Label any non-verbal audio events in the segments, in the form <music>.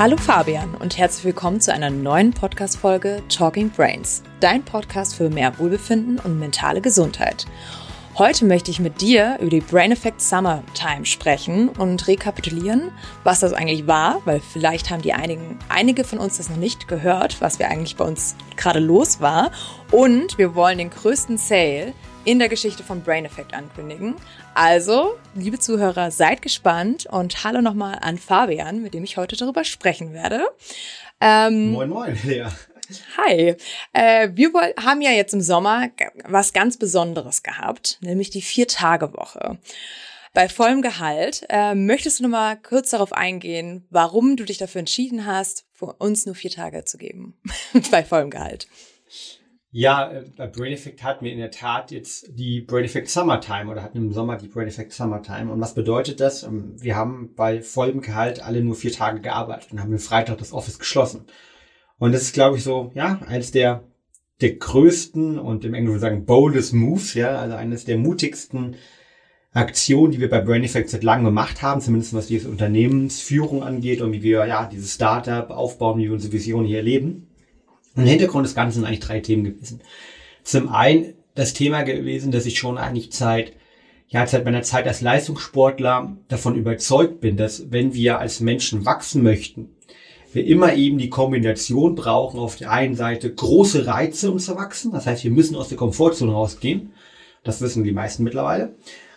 Hallo Fabian und herzlich willkommen zu einer neuen Podcast-Folge Talking Brains, dein Podcast für mehr Wohlbefinden und mentale Gesundheit. Heute möchte ich mit dir über die Brain Effect Summertime sprechen und rekapitulieren, was das eigentlich war, weil vielleicht haben die einigen, einige von uns das noch nicht gehört, was wir eigentlich bei uns gerade los war. Und wir wollen den größten Sale in der Geschichte von Brain Effect ankündigen. Also, liebe Zuhörer, seid gespannt und hallo nochmal an Fabian, mit dem ich heute darüber sprechen werde. Ähm, moin, moin, <laughs> ja. Hi. Äh, wir haben ja jetzt im Sommer was ganz Besonderes gehabt, nämlich die Vier-Tage-Woche. Bei vollem Gehalt. Äh, möchtest du nochmal kurz darauf eingehen, warum du dich dafür entschieden hast, für uns nur vier Tage zu geben? <laughs> Bei vollem Gehalt. Ja, äh, bei Brain Effect hatten wir in der Tat jetzt die Brain Effect Summertime oder hatten im Sommer die Brain Effect Summertime. Und was bedeutet das? Ähm, wir haben bei vollem Gehalt alle nur vier Tage gearbeitet und haben den Freitag das Office geschlossen. Und das ist, glaube ich, so, ja, eines der, der größten und im Englischen sagen boldest moves, ja, also eines der mutigsten Aktionen, die wir bei Brain Effect seit langem gemacht haben, zumindest was diese Unternehmensführung angeht und wie wir, ja, dieses Startup aufbauen, wie wir unsere Vision hier erleben. Und Hintergrund des Ganzen sind eigentlich drei Themen gewesen. Zum einen das Thema gewesen, dass ich schon eigentlich Zeit, ja, seit meiner Zeit als Leistungssportler davon überzeugt bin, dass wenn wir als Menschen wachsen möchten, wir immer eben die Kombination brauchen, auf der einen Seite große Reize, um zu wachsen. Das heißt, wir müssen aus der Komfortzone rausgehen. Das wissen die meisten mittlerweile.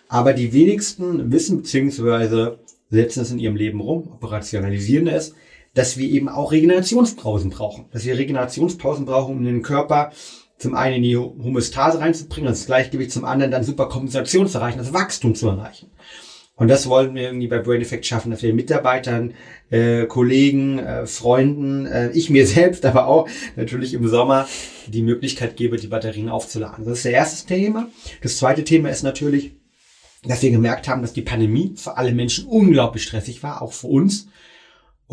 Aber die wenigsten wissen bzw. setzen es in ihrem Leben rum, operationalisieren es, dass wir eben auch Regenerationspausen brauchen. Dass wir Regenerationspausen brauchen, um den Körper zum einen in die Homöostase reinzubringen, das Gleichgewicht, zum anderen dann super Kompensation zu erreichen, das Wachstum zu erreichen. Und das wollen wir irgendwie bei Brain Effect schaffen, dass wir Mitarbeitern, äh, Kollegen, äh, Freunden, äh, ich mir <laughs> selbst, aber auch natürlich im Sommer die Möglichkeit gebe, die Batterien aufzuladen. Das ist der erste Thema. Das zweite Thema ist natürlich, dass wir gemerkt haben, dass die Pandemie für alle Menschen unglaublich stressig war, auch für uns.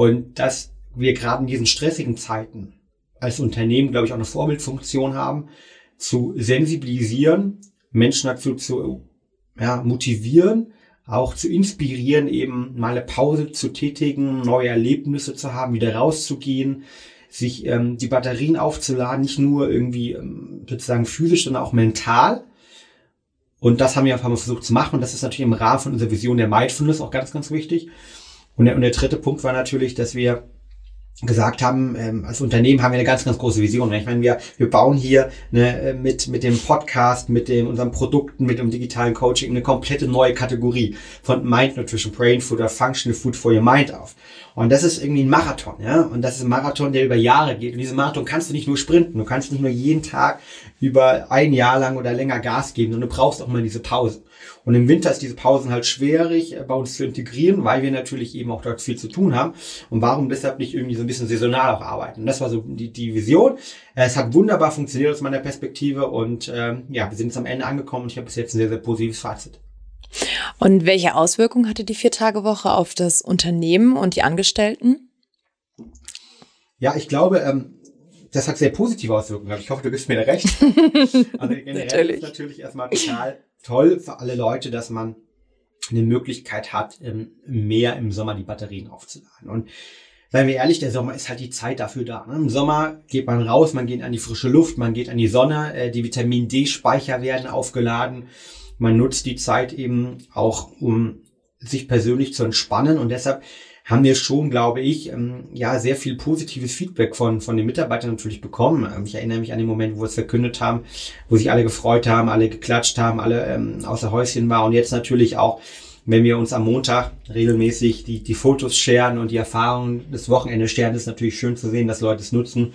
Und dass wir gerade in diesen stressigen Zeiten als Unternehmen, glaube ich, auch eine Vorbildfunktion haben, zu sensibilisieren, Menschen dazu zu ja, motivieren, auch zu inspirieren, eben mal eine Pause zu tätigen, neue Erlebnisse zu haben, wieder rauszugehen, sich ähm, die Batterien aufzuladen, nicht nur irgendwie ähm, sozusagen physisch, sondern auch mental. Und das haben wir einfach mal versucht zu machen. Und das ist natürlich im Rahmen von unserer Vision der Mindfulness auch ganz, ganz wichtig. Und der, und der dritte Punkt war natürlich, dass wir gesagt haben, ähm, als Unternehmen haben wir eine ganz, ganz große Vision. Ich meine, wir, wir bauen hier eine, äh, mit, mit dem Podcast, mit dem, unseren Produkten, mit dem digitalen Coaching eine komplette neue Kategorie von Mind Nutrition, Brain Food oder Functional Food for your Mind auf. Und das ist irgendwie ein Marathon, ja. Und das ist ein Marathon, der über Jahre geht. Und diesen Marathon kannst du nicht nur sprinten. Du kannst nicht nur jeden Tag über ein Jahr lang oder länger Gas geben, sondern du brauchst auch mal diese Pause. Und im Winter ist diese Pausen halt schwierig äh, bei uns zu integrieren, weil wir natürlich eben auch dort viel zu tun haben. Und warum deshalb nicht irgendwie so ein bisschen saisonal auch arbeiten? Und das war so die, die Vision. Äh, es hat wunderbar funktioniert aus meiner Perspektive und ähm, ja, wir sind jetzt am Ende angekommen und ich habe bis jetzt ein sehr, sehr positives Fazit. Und welche Auswirkungen hatte die Vier-Tage-Woche auf das Unternehmen und die Angestellten? Ja, ich glaube, ähm, das hat sehr positive Auswirkungen. Ich hoffe, du gibst mir recht. <laughs> Also generell natürlich. ist natürlich erstmal total toll für alle Leute, dass man eine Möglichkeit hat, ähm, mehr im Sommer die Batterien aufzuladen. Und seien wir ehrlich, der Sommer ist halt die Zeit dafür da. Ne? Im Sommer geht man raus, man geht an die frische Luft, man geht an die Sonne, äh, die Vitamin D-Speicher werden aufgeladen. Man nutzt die Zeit eben auch, um sich persönlich zu entspannen und deshalb haben wir schon, glaube ich, ähm, ja, sehr viel positives Feedback von, von den Mitarbeitern natürlich bekommen. Ähm, ich erinnere mich an den Moment, wo wir es verkündet haben, wo sich alle gefreut haben, alle geklatscht haben, alle ähm, außer Häuschen war und jetzt natürlich auch, wenn wir uns am Montag regelmäßig die, die Fotos scheren und die Erfahrungen des Wochenendes scheren, ist natürlich schön zu sehen, dass Leute es nutzen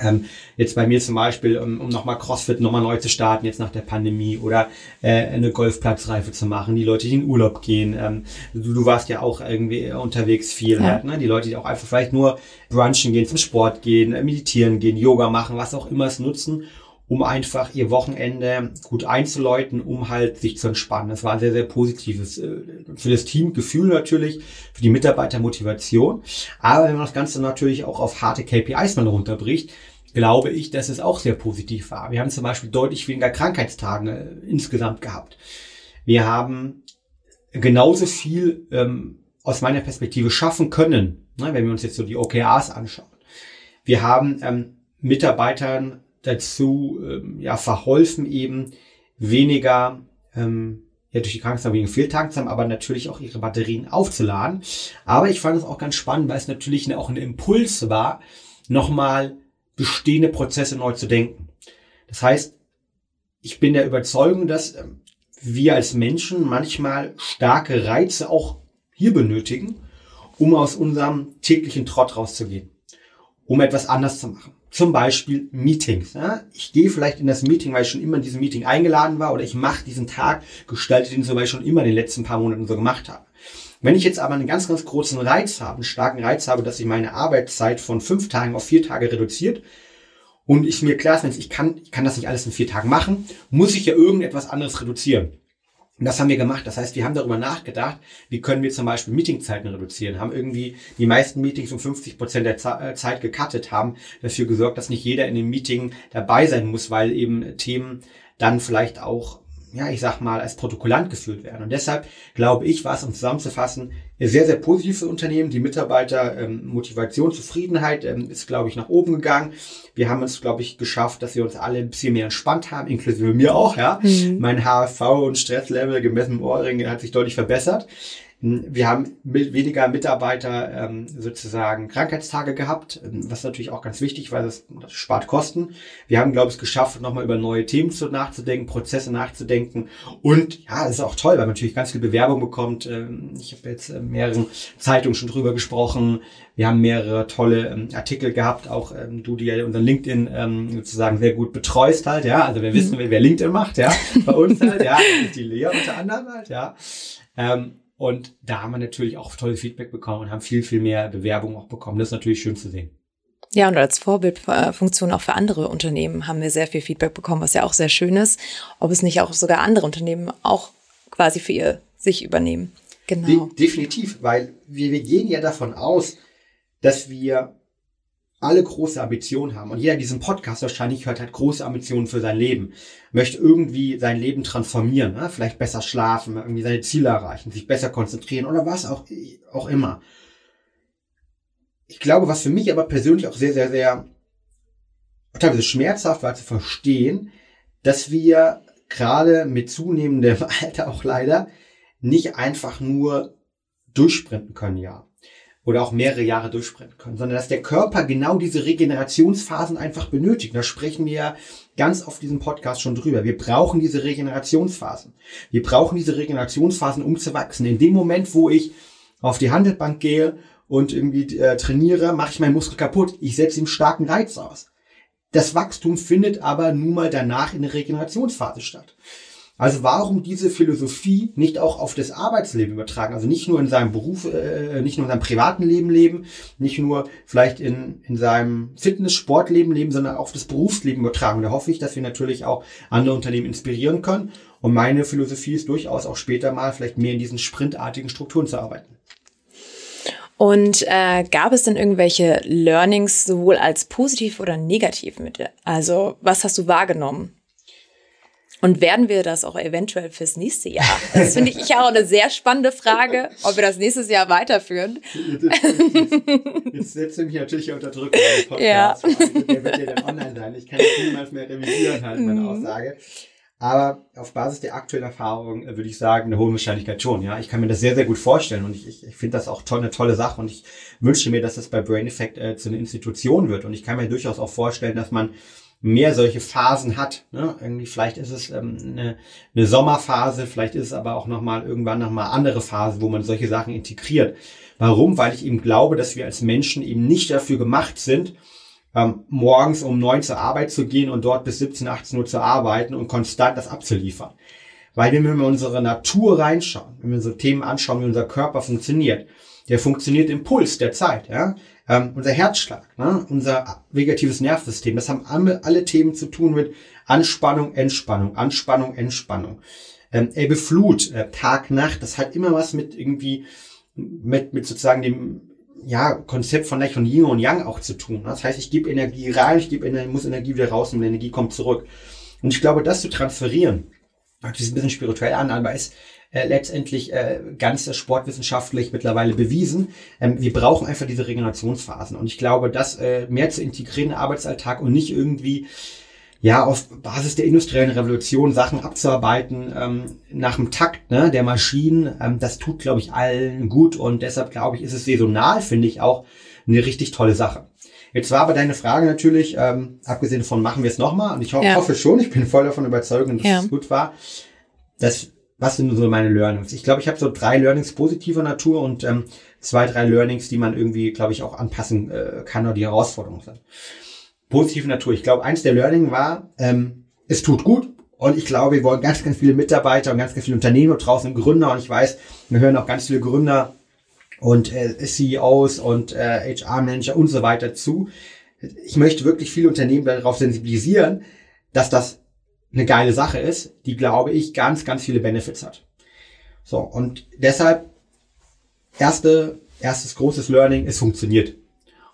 ähm, jetzt bei mir zum Beispiel, um, um nochmal CrossFit nochmal neu zu starten, jetzt nach der Pandemie oder äh, eine Golfplatzreife zu machen, die Leute, die in Urlaub gehen. Ähm, du, du warst ja auch irgendwie unterwegs viel ja. halt, ne? Die Leute, die auch einfach vielleicht nur brunchen gehen, zum Sport gehen, äh, meditieren gehen, Yoga machen, was auch immer es nutzen, um einfach ihr Wochenende gut einzuläuten, um halt sich zu entspannen. Das war ein sehr, sehr positives äh, für das Team Gefühl natürlich, für die Mitarbeitermotivation. Aber wenn man das Ganze natürlich auch auf harte KPIs mal runterbricht, glaube ich, dass es auch sehr positiv war. Wir haben zum Beispiel deutlich weniger Krankheitstage insgesamt gehabt. Wir haben genauso viel ähm, aus meiner Perspektive schaffen können, ne, wenn wir uns jetzt so die OKRs anschauen. Wir haben ähm, Mitarbeitern dazu ähm, ja verholfen eben weniger ähm, ja durch die Krankenzeit weniger Fehltagen zu haben, aber natürlich auch ihre Batterien aufzuladen. Aber ich fand es auch ganz spannend, weil es natürlich auch ein Impuls war, nochmal bestehende Prozesse neu zu denken. Das heißt, ich bin der Überzeugung, dass ähm, wir als Menschen manchmal starke Reize auch hier benötigen, um aus unserem täglichen Trott rauszugehen, um etwas anders zu machen. Zum Beispiel Meetings. Ich gehe vielleicht in das Meeting, weil ich schon immer in diesem Meeting eingeladen war oder ich mache diesen Tag, gestalte den so, weil ich schon immer in den letzten paar Monaten so gemacht habe. Wenn ich jetzt aber einen ganz, ganz großen Reiz habe, einen starken Reiz habe, dass ich meine Arbeitszeit von fünf Tagen auf vier Tage reduziert und ich mir klar ist, ich kann, ich kann das nicht alles in vier Tagen machen, muss ich ja irgendetwas anderes reduzieren. Und das haben wir gemacht. Das heißt, wir haben darüber nachgedacht, wie können wir zum Beispiel Meetingzeiten reduzieren, haben irgendwie die meisten Meetings um 50 Prozent der äh, Zeit gecuttet, haben dafür gesorgt, dass nicht jeder in dem Meeting dabei sein muss, weil eben Themen dann vielleicht auch ja, ich sag mal, als Protokollant geführt werden. Und deshalb glaube ich, war es, um zusammenzufassen, sehr, sehr positiv für Unternehmen. Die Mitarbeiter, ähm, Motivation, Zufriedenheit ähm, ist, glaube ich, nach oben gegangen. Wir haben es, glaube ich, geschafft, dass wir uns alle ein bisschen mehr entspannt haben, inklusive mir auch, ja. Mhm. Mein HFV und Stresslevel gemessen im Ohrring hat sich deutlich verbessert. Wir haben weniger Mitarbeiter ähm, sozusagen Krankheitstage gehabt, ähm, was natürlich auch ganz wichtig, weil das, das spart Kosten. Wir haben, glaube ich, es geschafft, nochmal über neue Themen zu, nachzudenken, Prozesse nachzudenken. Und ja, es ist auch toll, weil man natürlich ganz viel Bewerbung bekommt. Ähm, ich habe jetzt äh, mehreren Zeitungen schon drüber gesprochen. Wir haben mehrere tolle ähm, Artikel gehabt, auch du, die ja unseren LinkedIn ähm, sozusagen sehr gut betreust halt, ja. Also wir wissen, mhm. wer LinkedIn macht, ja, bei uns halt, ja, die Lea unter anderem halt, ja. Ähm, und da haben wir natürlich auch tolles Feedback bekommen und haben viel, viel mehr Bewerbungen auch bekommen. Das ist natürlich schön zu sehen. Ja, und als Vorbildfunktion auch für andere Unternehmen haben wir sehr viel Feedback bekommen, was ja auch sehr schön ist, ob es nicht auch sogar andere Unternehmen auch quasi für ihr sich übernehmen. Genau. De definitiv, weil wir, wir gehen ja davon aus, dass wir alle große Ambitionen haben. Und jeder in diesem Podcast wahrscheinlich hört halt große Ambitionen für sein Leben. Möchte irgendwie sein Leben transformieren, ne? vielleicht besser schlafen, irgendwie seine Ziele erreichen, sich besser konzentrieren oder was auch, auch immer. Ich glaube, was für mich aber persönlich auch sehr, sehr, sehr teilweise schmerzhaft war zu verstehen, dass wir gerade mit zunehmendem <laughs> Alter auch leider nicht einfach nur durchsprinten können, ja oder auch mehrere Jahre durchsprinten können, sondern dass der Körper genau diese Regenerationsphasen einfach benötigt. Da sprechen wir ja ganz auf diesem Podcast schon drüber. Wir brauchen diese Regenerationsphasen. Wir brauchen diese Regenerationsphasen, um zu wachsen. In dem Moment, wo ich auf die Handelbank gehe und irgendwie äh, trainiere, mache ich meinen Muskel kaputt. Ich setze ihm starken Reiz aus. Das Wachstum findet aber nun mal danach in der Regenerationsphase statt. Also warum diese Philosophie nicht auch auf das Arbeitsleben übertragen? Also nicht nur in seinem Beruf, äh, nicht nur in seinem privaten Leben leben, nicht nur vielleicht in, in seinem Fitness-Sportleben leben, sondern auch auf das Berufsleben übertragen. Und da hoffe ich, dass wir natürlich auch andere Unternehmen inspirieren können. Und meine Philosophie ist durchaus auch später mal vielleicht mehr in diesen sprintartigen Strukturen zu arbeiten. Und äh, gab es denn irgendwelche Learnings sowohl als positiv oder negativ mit? Also was hast du wahrgenommen? Und werden wir das auch eventuell fürs nächste Jahr? Das finde ich, ich auch eine sehr spannende Frage, ob wir das nächstes Jahr weiterführen. Jetzt, jetzt setzt du mich natürlich unter Druck. Ja. Der wird ja dann online sein. Ich kann jetzt niemals mehr revidieren, halt meine mhm. Aussage. Aber auf Basis der aktuellen Erfahrung äh, würde ich sagen, eine hohe Wahrscheinlichkeit schon. Ja, ich kann mir das sehr, sehr gut vorstellen und ich, ich, ich finde das auch toll, eine tolle Sache und ich wünsche mir, dass das bei Brain Effect äh, zu einer Institution wird. Und ich kann mir durchaus auch vorstellen, dass man mehr solche Phasen hat. Ne? Irgendwie vielleicht ist es ähm, eine, eine Sommerphase, vielleicht ist es aber auch nochmal irgendwann nochmal andere Phase, wo man solche Sachen integriert. Warum? Weil ich eben glaube, dass wir als Menschen eben nicht dafür gemacht sind, ähm, morgens um neun zur Arbeit zu gehen und dort bis 17, 18 Uhr zu arbeiten und konstant das abzuliefern. Weil wenn wir unsere Natur reinschauen, wenn wir so Themen anschauen, wie unser Körper funktioniert, der funktioniert im Puls der Zeit. Ja? Ähm, unser Herzschlag, ne? unser vegetives Nervensystem, das haben alle, alle Themen zu tun mit Anspannung, Entspannung, Anspannung, Entspannung. Ähm, Elbe Flut, äh, Tag, Nacht, das hat immer was mit irgendwie, mit, mit sozusagen dem ja, Konzept von Lech und Yin und Yang auch zu tun. Das heißt, ich gebe Energie rein, ich gebe Energie, muss Energie wieder raus und Energie kommt zurück. Und ich glaube, das zu transferieren hört sich ein bisschen spirituell an, aber ist äh, letztendlich äh, ganz sportwissenschaftlich mittlerweile bewiesen. Ähm, wir brauchen einfach diese Regenerationsphasen. Und ich glaube, das äh, mehr zu integrieren in den Arbeitsalltag und nicht irgendwie ja, auf Basis der industriellen Revolution Sachen abzuarbeiten ähm, nach dem Takt ne, der Maschinen, ähm, das tut, glaube ich, allen gut und deshalb, glaube ich, ist es saisonal, finde ich, auch eine richtig tolle Sache. Jetzt war aber deine Frage natürlich, ähm, abgesehen von machen wir es nochmal, und ich ho ja. hoffe schon, ich bin voll davon überzeugt, dass ja. es gut war. Das, was sind so meine Learnings? Ich glaube, ich habe so drei Learnings positiver Natur und ähm, zwei, drei Learnings, die man irgendwie, glaube ich, auch anpassen äh, kann oder die Herausforderungen sind. Positive Natur. Ich glaube, eins der Learning war, ähm, es tut gut. Und ich glaube, wir wollen ganz, ganz viele Mitarbeiter und ganz, ganz viele Unternehmen draußen, Gründer. Und ich weiß, wir hören auch ganz viele Gründer und äh, CEOs und äh, HR-Manager und so weiter zu. Ich möchte wirklich viele Unternehmen darauf sensibilisieren, dass das eine geile Sache ist, die, glaube ich, ganz, ganz viele Benefits hat. So, und deshalb, erste, erstes großes Learning, es funktioniert.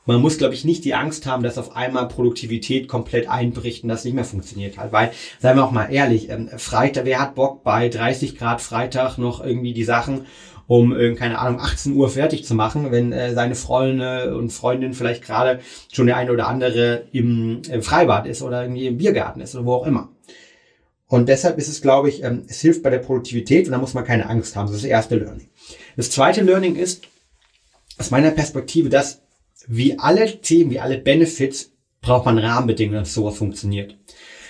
Man muss, glaube ich, nicht die Angst haben, dass auf einmal Produktivität komplett einbricht und das nicht mehr funktioniert halt. Weil, seien wir auch mal ehrlich, ähm, Freitag, wer hat Bock bei 30 Grad Freitag noch irgendwie die Sachen um, äh, keine Ahnung, 18 Uhr fertig zu machen, wenn äh, seine Freunde und Freundin vielleicht gerade schon der eine oder andere im, im Freibad ist oder irgendwie im Biergarten ist oder wo auch immer. Und deshalb ist es, glaube ich, ähm, es hilft bei der Produktivität und da muss man keine Angst haben. Das ist das erste Learning. Das zweite Learning ist, aus meiner Perspektive, dass wie alle Themen, wie alle Benefits, braucht man Rahmenbedingungen, dass sowas funktioniert.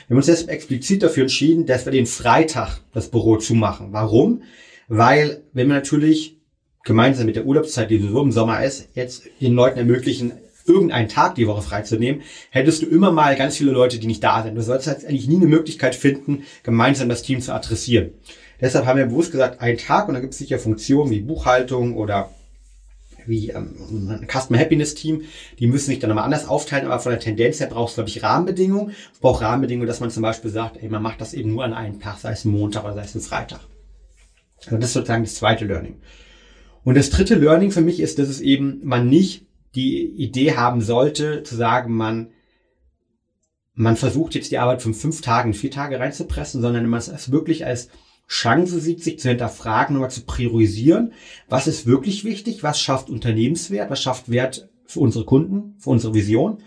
Wir haben uns deshalb explizit dafür entschieden, dass wir den Freitag das Büro zumachen. Warum? Weil, wenn wir natürlich gemeinsam mit der Urlaubszeit, die so im Sommer ist, jetzt den Leuten ermöglichen, irgendeinen Tag die Woche freizunehmen, hättest du immer mal ganz viele Leute, die nicht da sind. Du sollst halt eigentlich nie eine Möglichkeit finden, gemeinsam das Team zu adressieren. Deshalb haben wir bewusst gesagt, einen Tag und da gibt es sicher Funktionen wie Buchhaltung oder wie ähm, ein Customer Happiness Team, die müssen sich dann nochmal anders aufteilen, aber von der Tendenz her brauchst du, glaube ich, Rahmenbedingungen. Es braucht Rahmenbedingungen, dass man zum Beispiel sagt, ey, man macht das eben nur an einem Tag, sei es Montag oder sei es ein Freitag. Also das ist sozusagen das zweite Learning. Und das dritte Learning für mich ist, dass es eben man nicht die Idee haben sollte, zu sagen, man, man versucht jetzt die Arbeit von fünf Tagen, vier Tage reinzupressen, sondern man es wirklich als Chance sieht, sich zu hinterfragen, nochmal zu priorisieren. Was ist wirklich wichtig? Was schafft Unternehmenswert? Was schafft Wert für unsere Kunden, für unsere Vision?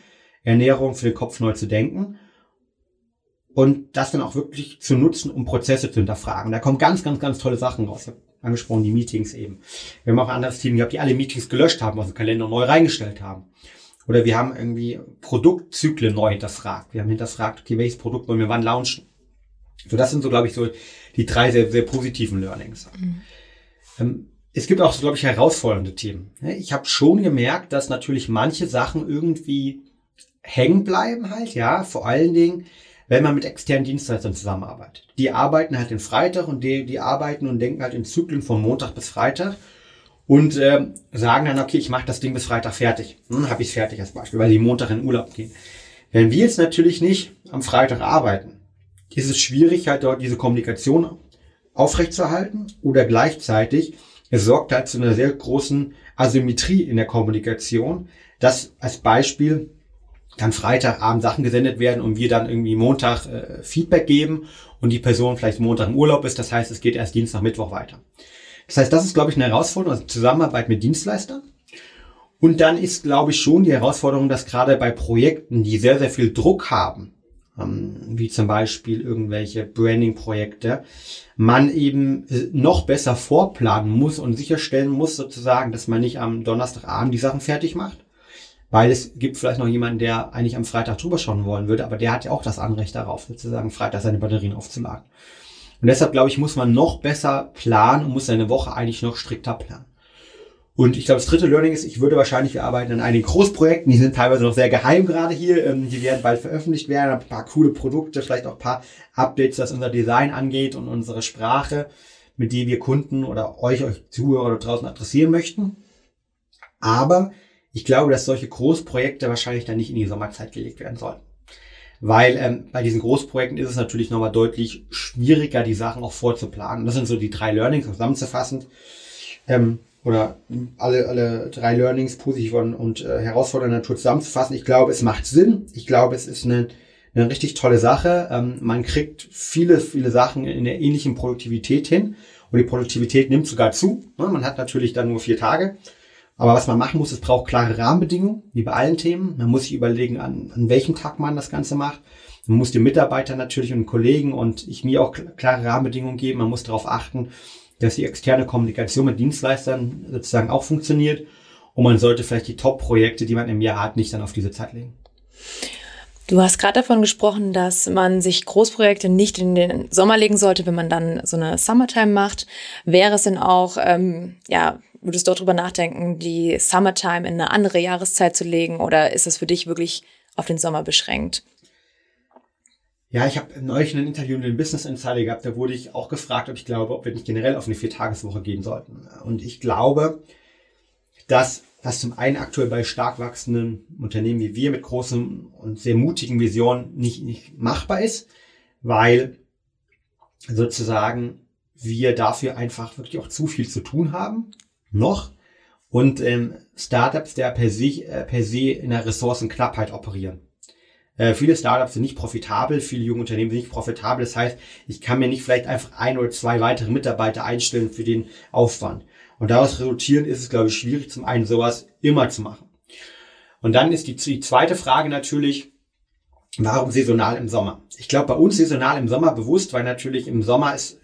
Ernährung für den Kopf neu zu denken und das dann auch wirklich zu nutzen, um Prozesse zu hinterfragen. Da kommen ganz, ganz, ganz tolle Sachen raus. Ich habe angesprochen, die Meetings eben. Wir haben auch ein anderes Team gehabt, die alle Meetings gelöscht haben, aus dem Kalender neu reingestellt haben. Oder wir haben irgendwie Produktzyklen neu hinterfragt. Wir haben hinterfragt, okay, welches Produkt wollen wir wann launchen? So, das sind so, glaube ich, so die drei sehr, sehr positiven Learnings. Mhm. Ähm, es gibt auch, glaube ich, herausfordernde Themen. Ich habe schon gemerkt, dass natürlich manche Sachen irgendwie hängen bleiben halt, ja, vor allen Dingen, wenn man mit externen Dienstleistern zusammenarbeitet. Die arbeiten halt den Freitag und die, die arbeiten und denken halt in Zyklen von Montag bis Freitag und äh, sagen dann, okay, ich mache das Ding bis Freitag fertig. Hm, habe ich fertig als Beispiel, weil die Montag in Urlaub gehen. Wenn wir jetzt natürlich nicht am Freitag arbeiten, ist es schwierig, halt dort diese Kommunikation aufrechtzuerhalten oder gleichzeitig es sorgt halt zu einer sehr großen Asymmetrie in der Kommunikation, dass als Beispiel dann Freitagabend Sachen gesendet werden und wir dann irgendwie Montag äh, Feedback geben und die Person vielleicht Montag im Urlaub ist. Das heißt, es geht erst Dienstag, Mittwoch weiter. Das heißt, das ist, glaube ich, eine Herausforderung, also Zusammenarbeit mit Dienstleistern. Und dann ist, glaube ich, schon die Herausforderung, dass gerade bei Projekten, die sehr, sehr viel Druck haben, ähm, wie zum Beispiel irgendwelche Branding-Projekte, man eben äh, noch besser vorplanen muss und sicherstellen muss sozusagen, dass man nicht am Donnerstagabend die Sachen fertig macht, weil es gibt vielleicht noch jemanden, der eigentlich am Freitag drüber schauen wollen würde, aber der hat ja auch das Anrecht darauf, sozusagen Freitag seine Batterien aufzuladen. Und deshalb glaube ich, muss man noch besser planen und muss seine Woche eigentlich noch strikter planen. Und ich glaube, das dritte Learning ist, ich würde wahrscheinlich, wir arbeiten an einigen Großprojekten, die sind teilweise noch sehr geheim gerade hier, ähm, die werden bald veröffentlicht werden, ein paar coole Produkte, vielleicht auch ein paar Updates, was unser Design angeht und unsere Sprache, mit die wir Kunden oder euch, euch Zuhörer da draußen adressieren möchten. Aber ich glaube, dass solche Großprojekte wahrscheinlich dann nicht in die Sommerzeit gelegt werden sollten. Weil ähm, bei diesen Großprojekten ist es natürlich nochmal deutlich schwieriger, die Sachen auch vorzuplanen. Das sind so die drei Learnings zusammenzufassen. Ähm, oder alle, alle drei Learnings positiv und, und äh, herausfordernde Natur zusammenzufassen. Ich glaube, es macht Sinn. Ich glaube, es ist eine, eine richtig tolle Sache. Ähm, man kriegt viele, viele Sachen in der ähnlichen Produktivität hin und die Produktivität nimmt sogar zu. Ne? Man hat natürlich dann nur vier Tage. Aber was man machen muss, es braucht klare Rahmenbedingungen, wie bei allen Themen. Man muss sich überlegen, an, an welchem Tag man das Ganze macht. Man muss den Mitarbeitern natürlich und Kollegen und ich mir auch klare Rahmenbedingungen geben. Man muss darauf achten, dass die externe Kommunikation mit Dienstleistern sozusagen auch funktioniert. Und man sollte vielleicht die Top-Projekte, die man im Jahr hat, nicht dann auf diese Zeit legen. Du hast gerade davon gesprochen, dass man sich Großprojekte nicht in den Sommer legen sollte, wenn man dann so eine Summertime macht. Wäre es denn auch, ähm, ja, würdest du darüber nachdenken, die Summertime in eine andere Jahreszeit zu legen oder ist es für dich wirklich auf den Sommer beschränkt? Ja, ich habe neulich ein Interview in den Business Insider gehabt, da wurde ich auch gefragt, ob ich glaube, ob wir nicht generell auf eine Viertageswoche gehen sollten. Und ich glaube, dass was zum einen aktuell bei stark wachsenden Unternehmen wie wir mit großen und sehr mutigen Visionen nicht, nicht machbar ist, weil sozusagen wir dafür einfach wirklich auch zu viel zu tun haben, noch, und ähm, Startups, der per se, äh, per se in der Ressourcenknappheit operieren. Äh, viele Startups sind nicht profitabel, viele junge Unternehmen sind nicht profitabel. Das heißt, ich kann mir nicht vielleicht einfach ein oder zwei weitere Mitarbeiter einstellen für den Aufwand. Und daraus resultierend ist es, glaube ich, schwierig, zum einen sowas immer zu machen. Und dann ist die, die zweite Frage natürlich, warum saisonal im Sommer? Ich glaube, bei uns saisonal im Sommer bewusst, weil natürlich im Sommer ist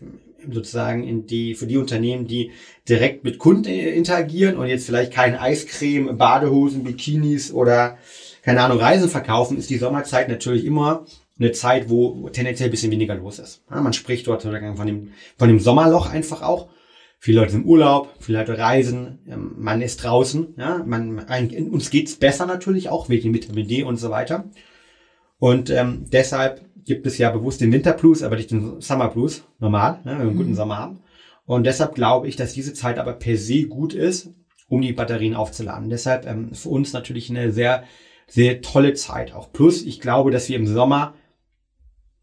sozusagen in die, für die Unternehmen, die direkt mit Kunden interagieren und jetzt vielleicht keine Eiscreme, Badehosen, Bikinis oder keine Ahnung, Reisen verkaufen, ist die Sommerzeit natürlich immer eine Zeit, wo tendenziell ein bisschen weniger los ist. Ja, man spricht dort von dem, von dem Sommerloch einfach auch. Viele Leute sind im Urlaub, viele Leute reisen, ähm, man ist draußen, ja, man, uns geht's besser natürlich auch wegen Vitamin D und so weiter. Und ähm, deshalb gibt es ja bewusst den Winterblues, aber nicht den Summer Blues, normal, ne, wenn wir einen guten mhm. Sommer haben. Und deshalb glaube ich, dass diese Zeit aber per se gut ist, um die Batterien aufzuladen. Deshalb ähm, für uns natürlich eine sehr, sehr tolle Zeit auch. Plus, ich glaube, dass wir im Sommer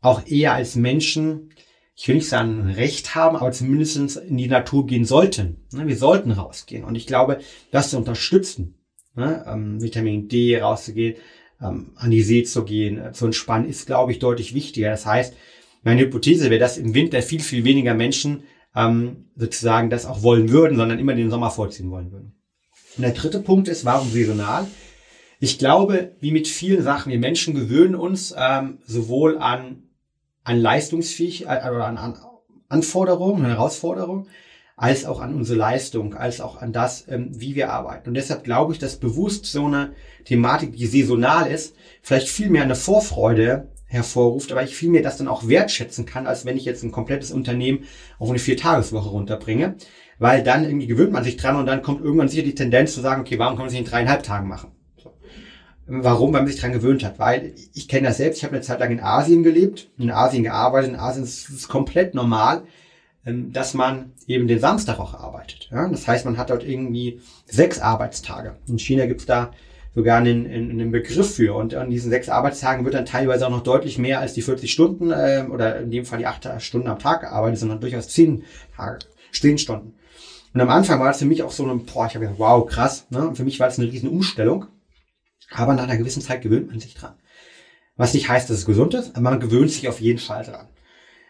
auch eher als Menschen ich will nicht sagen Recht haben, aber zumindest in die Natur gehen sollten. Ne, wir sollten rausgehen. Und ich glaube, das zu unterstützen, ne, ähm, Vitamin D rauszugehen, ähm, an die See zu gehen, zu entspannen, ist, glaube ich, deutlich wichtiger. Das heißt, meine Hypothese wäre, dass im Winter viel, viel weniger Menschen ähm, sozusagen das auch wollen würden, sondern immer den Sommer vorziehen wollen würden. Und der dritte Punkt ist, warum saisonal? Ich glaube, wie mit vielen Sachen, wir Menschen gewöhnen uns ähm, sowohl an an Leistungsfähigkeit äh, oder an, an Anforderungen, Herausforderungen, als auch an unsere Leistung, als auch an das, ähm, wie wir arbeiten. Und deshalb glaube ich, dass bewusst so eine Thematik, die saisonal ist, vielleicht viel mehr eine Vorfreude hervorruft, aber ich viel mehr das dann auch wertschätzen kann, als wenn ich jetzt ein komplettes Unternehmen auf eine Viertageswoche runterbringe. Weil dann irgendwie gewöhnt man sich dran und dann kommt irgendwann sicher die Tendenz zu sagen, okay, warum kann man es nicht in dreieinhalb Tagen machen? Warum? Weil man sich dran gewöhnt hat. Weil ich kenne das selbst, ich habe eine Zeit lang in Asien gelebt, in Asien gearbeitet. In Asien ist es komplett normal, dass man eben den Samstag auch arbeitet. Ja? Das heißt, man hat dort irgendwie sechs Arbeitstage. In China gibt's da sogar einen, einen Begriff für. Und an diesen sechs Arbeitstagen wird dann teilweise auch noch deutlich mehr als die 40 Stunden äh, oder in dem Fall die acht Stunden am Tag gearbeitet, sondern durchaus zehn Tage, zehn Stunden. Und am Anfang war das für mich auch so ein, boah, ich habe gedacht, wow, krass. Ne? Und für mich war das eine riesen Umstellung. Aber nach einer gewissen Zeit gewöhnt man sich dran. Was nicht heißt, dass es gesund ist, aber man gewöhnt sich auf jeden Fall dran.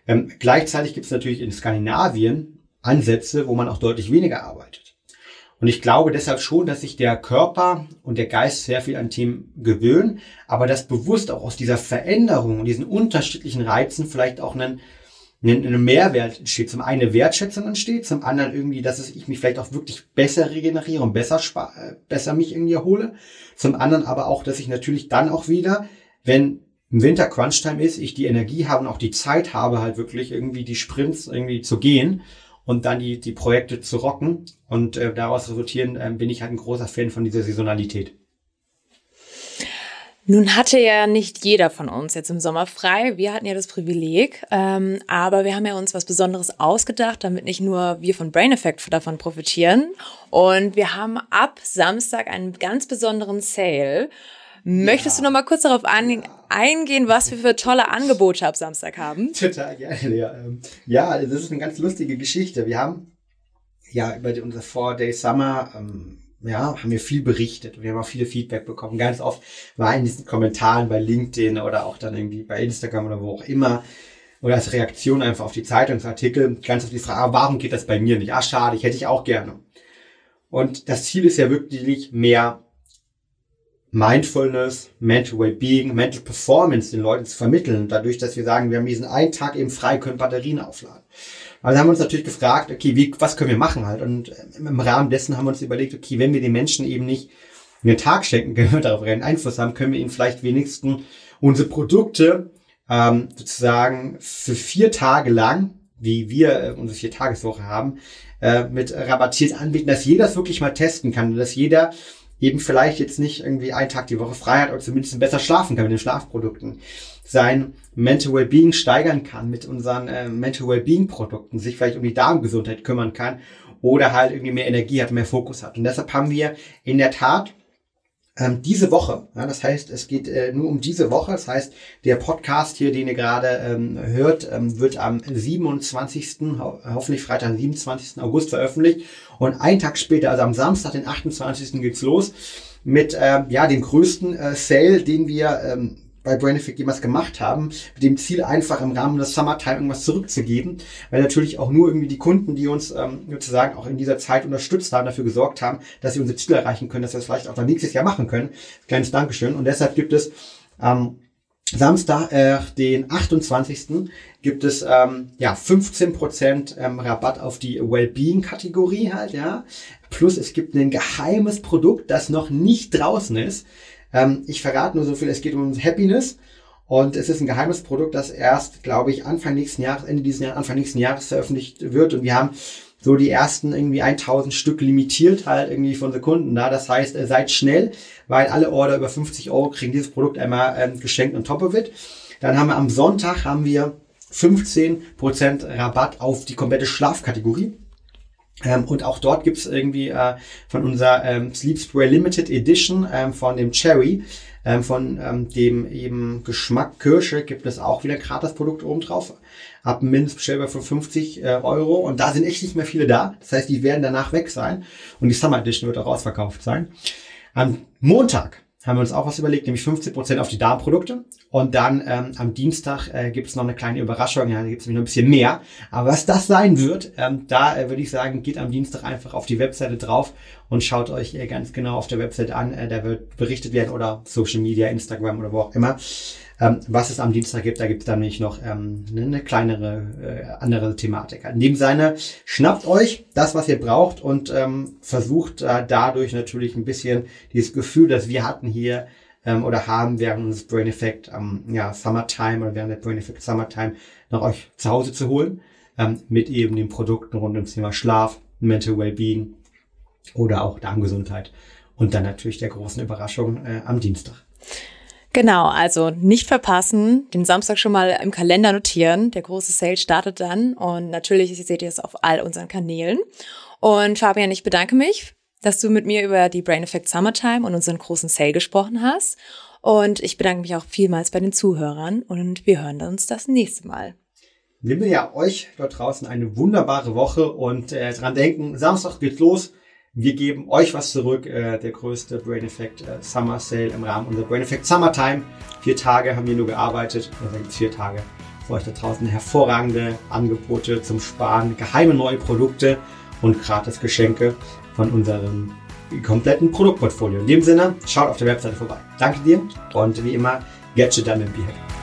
Ähm, gleichzeitig gibt es natürlich in Skandinavien Ansätze, wo man auch deutlich weniger arbeitet. Und ich glaube deshalb schon, dass sich der Körper und der Geist sehr viel an Themen gewöhnen, aber dass bewusst auch aus dieser Veränderung und diesen unterschiedlichen Reizen vielleicht auch einen ein Mehrwert entsteht. Zum einen eine Wertschätzung entsteht, zum anderen irgendwie, dass ich mich vielleicht auch wirklich besser regeneriere und besser, äh, besser mich irgendwie erhole. Zum anderen aber auch, dass ich natürlich dann auch wieder, wenn im Winter Crunch-Time ist, ich die Energie habe und auch die Zeit habe, halt wirklich irgendwie die Sprints irgendwie zu gehen und dann die, die Projekte zu rocken. Und äh, daraus resultieren äh, bin ich halt ein großer Fan von dieser Saisonalität. Nun hatte ja nicht jeder von uns jetzt im Sommer frei. Wir hatten ja das Privileg, ähm, aber wir haben ja uns was Besonderes ausgedacht, damit nicht nur wir von Brain Effect davon profitieren. Und wir haben ab Samstag einen ganz besonderen Sale. Möchtest ja. du noch mal kurz darauf ein, eingehen, was wir für tolle Angebote ab Samstag haben? <laughs> Total gerne, ja. Ähm, ja, das ist eine ganz lustige Geschichte. Wir haben ja über unser Four Day Summer ähm, ja, haben wir viel berichtet. Wir haben auch viele Feedback bekommen. Ganz oft war in diesen Kommentaren bei LinkedIn oder auch dann irgendwie bei Instagram oder wo auch immer oder als Reaktion einfach auf die Zeitungsartikel ganz oft die Frage, warum geht das bei mir nicht? Ah, schade, ich hätte ich auch gerne. Und das Ziel ist ja wirklich mehr Mindfulness, Mental Wellbeing, Mental Performance den Leuten zu vermitteln, dadurch, dass wir sagen, wir haben diesen einen Tag eben frei, können Batterien aufladen. Also haben wir uns natürlich gefragt, okay, wie, was können wir machen halt? Und im Rahmen dessen haben wir uns überlegt, okay, wenn wir den Menschen eben nicht einen Tag schenken, <laughs> können darauf einen Einfluss haben, können wir ihnen vielleicht wenigstens unsere Produkte ähm, sozusagen für vier Tage lang, wie wir äh, unsere vier Tageswoche haben, äh, mit rabattiert anbieten, dass jeder es wirklich mal testen kann, dass jeder eben vielleicht jetzt nicht irgendwie einen Tag die Woche frei hat oder zumindest besser schlafen kann mit den Schlafprodukten, sein Mental Wellbeing steigern kann mit unseren äh, Mental Wellbeing Produkten, sich vielleicht um die Darmgesundheit kümmern kann oder halt irgendwie mehr Energie hat, mehr Fokus hat. Und deshalb haben wir in der Tat ähm, diese Woche, ja, das heißt, es geht äh, nur um diese Woche, das heißt, der Podcast hier, den ihr gerade ähm, hört, ähm, wird am 27., ho hoffentlich Freitag, 27. August veröffentlicht und einen Tag später, also am Samstag, den 28. geht's los mit äh, ja dem größten äh, Sale, den wir ähm, bei Brainific jemals gemacht haben, mit dem Ziel einfach im Rahmen des Summertime irgendwas zurückzugeben, weil natürlich auch nur irgendwie die Kunden, die uns ähm, sozusagen auch in dieser Zeit unterstützt haben, dafür gesorgt haben, dass sie unsere Ziele erreichen können, dass wir das vielleicht auch dann nächstes Jahr machen können. Kleines Dankeschön. Und deshalb gibt es ähm, Samstag, äh, den 28. gibt es ähm, ja 15% ähm, Rabatt auf die Wellbeing-Kategorie halt, ja. Plus es gibt ein geheimes Produkt, das noch nicht draußen ist. Ähm, ich verrate nur so viel, es geht um Happiness. Und es ist ein geheimes Produkt, das erst, glaube ich, Anfang nächsten Jahres, Ende dieses Jahres, Anfang nächsten Jahres veröffentlicht wird. Und wir haben so die ersten irgendwie 1000 Stück limitiert halt irgendwie von Sekunden da. Das heißt, äh, seid schnell, weil alle Order über 50 Euro kriegen dieses Produkt einmal ähm, geschenkt on top of it. Dann haben wir am Sonntag haben wir 15% Rabatt auf die komplette Schlafkategorie. Ähm, und auch dort gibt's irgendwie äh, von unserer ähm, Sleep Spray Limited Edition ähm, von dem Cherry, ähm, von ähm, dem eben Geschmack Kirsche, gibt es auch wieder gratis Produkt oben drauf. Ab Mindestbestellbar von 50 äh, Euro. Und da sind echt nicht mehr viele da. Das heißt, die werden danach weg sein. Und die Summer Edition wird auch ausverkauft sein. Am Montag haben wir uns auch was überlegt, nämlich 15% auf die Darmprodukte. Und dann ähm, am Dienstag äh, gibt es noch eine kleine Überraschung, ja, da gibt es nämlich noch ein bisschen mehr. Aber was das sein wird, ähm, da äh, würde ich sagen, geht am Dienstag einfach auf die Webseite drauf und schaut euch äh, ganz genau auf der Webseite an. Äh, da wird berichtet werden oder Social Media, Instagram oder wo auch immer. Ähm, was es am Dienstag gibt, da gibt es dann nämlich noch ähm, eine kleinere, äh, andere Thematik. In dem Sinne, schnappt euch das, was ihr braucht und ähm, versucht äh, dadurch natürlich ein bisschen dieses Gefühl, das wir hatten hier ähm, oder haben während des Brain Effect ähm, ja, Summertime oder während der Brain Effect Summertime nach euch zu Hause zu holen, ähm, mit eben den Produkten rund ums Thema Schlaf, Mental Wellbeing oder auch Darmgesundheit und dann natürlich der großen Überraschung äh, am Dienstag. Genau, also nicht verpassen, den Samstag schon mal im Kalender notieren. Der große Sale startet dann und natürlich seht ihr es auf all unseren Kanälen. Und Fabian, ich bedanke mich, dass du mit mir über die Brain Effect Summertime und unseren großen Sale gesprochen hast. Und ich bedanke mich auch vielmals bei den Zuhörern und wir hören uns das nächste Mal. Wir wünschen ja euch dort draußen eine wunderbare Woche und äh, dran denken, Samstag geht's los. Wir geben euch was zurück, äh, der größte Brain Effect äh, Summer Sale im Rahmen unserer Brain Effect Summertime. Vier Tage haben wir nur gearbeitet, also gibt vier Tage für euch da draußen hervorragende Angebote zum Sparen, geheime neue Produkte und gratis Geschenke von unserem kompletten Produktportfolio. In dem Sinne, schaut auf der Webseite vorbei. Danke dir und wie immer, get your done and be happy.